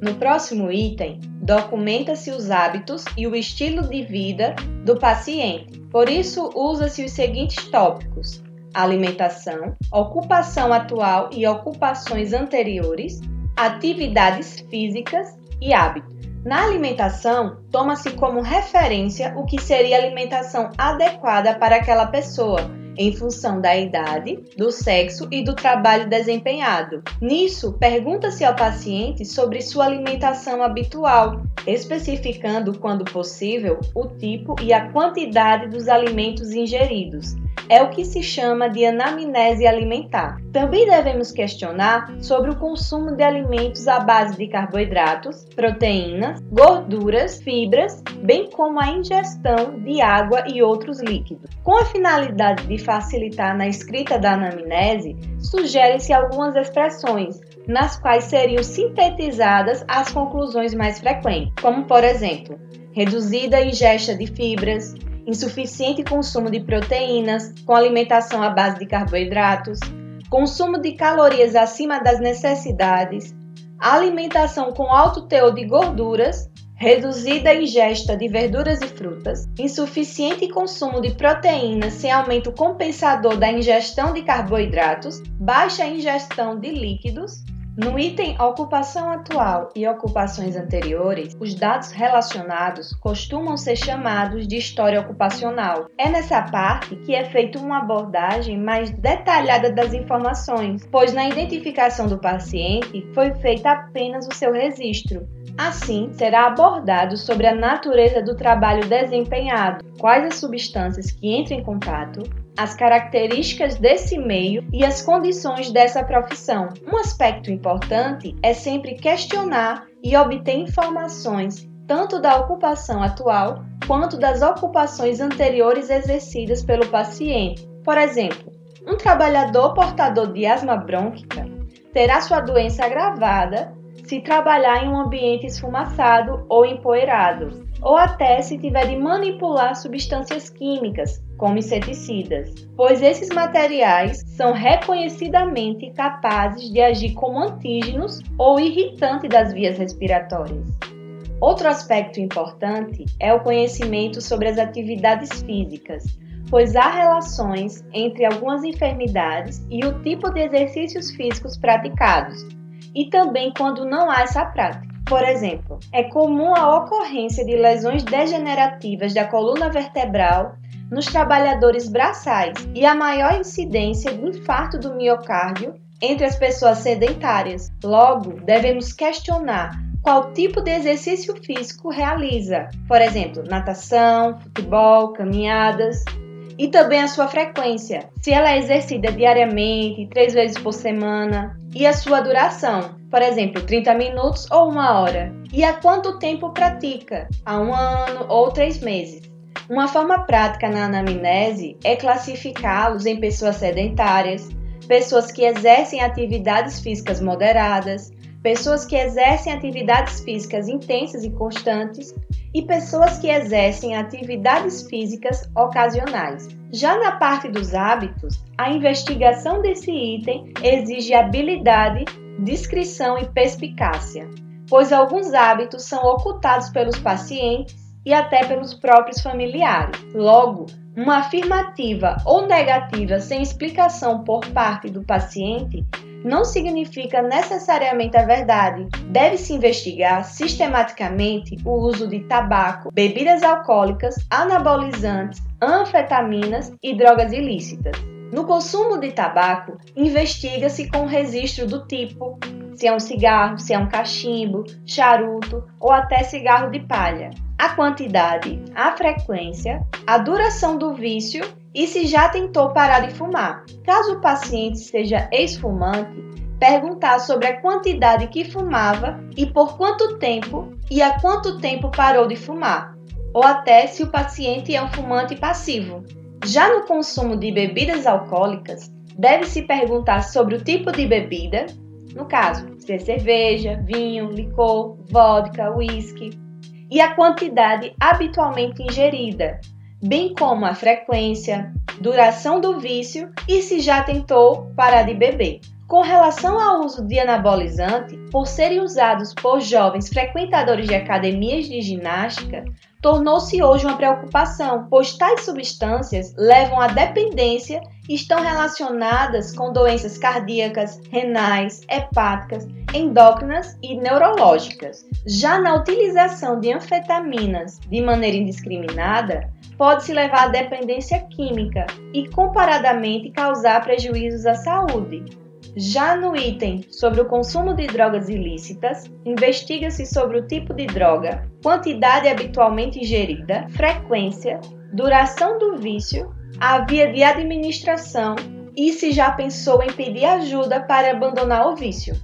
No próximo item, documenta-se os hábitos e o estilo de vida do paciente. Por isso, usa-se os seguintes tópicos: alimentação, ocupação atual e ocupações anteriores, atividades físicas e hábitos. Na alimentação, toma-se como referência o que seria alimentação adequada para aquela pessoa em função da idade, do sexo e do trabalho desempenhado. Nisso, pergunta-se ao paciente sobre sua alimentação habitual, especificando, quando possível, o tipo e a quantidade dos alimentos ingeridos. É o que se chama de anamnese alimentar. Também devemos questionar sobre o consumo de alimentos à base de carboidratos, proteínas, gorduras, fibras, bem como a ingestão de água e outros líquidos. Com a finalidade de facilitar na escrita da anamnese, sugerem-se algumas expressões, nas quais seriam sintetizadas as conclusões mais frequentes, como por exemplo, reduzida ingesta de fibras, insuficiente consumo de proteínas, com alimentação à base de carboidratos, consumo de calorias acima das necessidades, alimentação com alto teor de gorduras reduzida ingesta de verduras e frutas, insuficiente consumo de proteínas sem aumento compensador da ingestão de carboidratos, baixa ingestão de líquidos. No item Ocupação atual e ocupações anteriores, os dados relacionados costumam ser chamados de história ocupacional. É nessa parte que é feita uma abordagem mais detalhada das informações, pois na identificação do paciente foi feita apenas o seu registro, Assim, será abordado sobre a natureza do trabalho desempenhado, quais as substâncias que entram em contato, as características desse meio e as condições dessa profissão. Um aspecto importante é sempre questionar e obter informações tanto da ocupação atual quanto das ocupações anteriores exercidas pelo paciente. Por exemplo, um trabalhador portador de asma brônquica terá sua doença agravada se trabalhar em um ambiente esfumaçado ou empoeirado, ou até se tiver de manipular substâncias químicas, como inseticidas, pois esses materiais são reconhecidamente capazes de agir como antígenos ou irritantes das vias respiratórias. Outro aspecto importante é o conhecimento sobre as atividades físicas, pois há relações entre algumas enfermidades e o tipo de exercícios físicos praticados, e também quando não há essa prática. Por exemplo, é comum a ocorrência de lesões degenerativas da coluna vertebral nos trabalhadores braçais e a maior incidência de infarto do miocárdio entre as pessoas sedentárias. Logo, devemos questionar qual tipo de exercício físico realiza, por exemplo, natação, futebol, caminhadas, e também a sua frequência, se ela é exercida diariamente, três vezes por semana, e a sua duração, por exemplo, 30 minutos ou uma hora, e há quanto tempo pratica, há um ano ou três meses. Uma forma prática na anamnese é classificá-los em pessoas sedentárias, pessoas que exercem atividades físicas moderadas, pessoas que exercem atividades físicas intensas e constantes e pessoas que exercem atividades físicas ocasionais. Já na parte dos hábitos, a investigação desse item exige habilidade, discrição e perspicácia, pois alguns hábitos são ocultados pelos pacientes e até pelos próprios familiares. Logo, uma afirmativa ou negativa sem explicação por parte do paciente não significa necessariamente a verdade. Deve-se investigar sistematicamente o uso de tabaco, bebidas alcoólicas, anabolizantes, anfetaminas e drogas ilícitas. No consumo de tabaco, investiga-se com registro do tipo, se é um cigarro, se é um cachimbo, charuto ou até cigarro de palha, a quantidade, a frequência, a duração do vício e se já tentou parar de fumar. Caso o paciente seja ex-fumante, perguntar sobre a quantidade que fumava e por quanto tempo e há quanto tempo parou de fumar, ou até se o paciente é um fumante passivo. Já no consumo de bebidas alcoólicas, deve-se perguntar sobre o tipo de bebida, no caso, se é cerveja, vinho, licor, vodka, whisky, e a quantidade habitualmente ingerida, bem como a frequência, duração do vício e se já tentou parar de beber. Com relação ao uso de anabolizante, por serem usados por jovens frequentadores de academias de ginástica, tornou-se hoje uma preocupação, pois tais substâncias levam à dependência e estão relacionadas com doenças cardíacas, renais, hepáticas, endócrinas e neurológicas. Já na utilização de anfetaminas de maneira indiscriminada, pode-se levar à dependência química e, comparadamente, causar prejuízos à saúde. Já no item sobre o consumo de drogas ilícitas, investiga-se sobre o tipo de droga, quantidade habitualmente ingerida, frequência, duração do vício, a via de administração e se já pensou em pedir ajuda para abandonar o vício.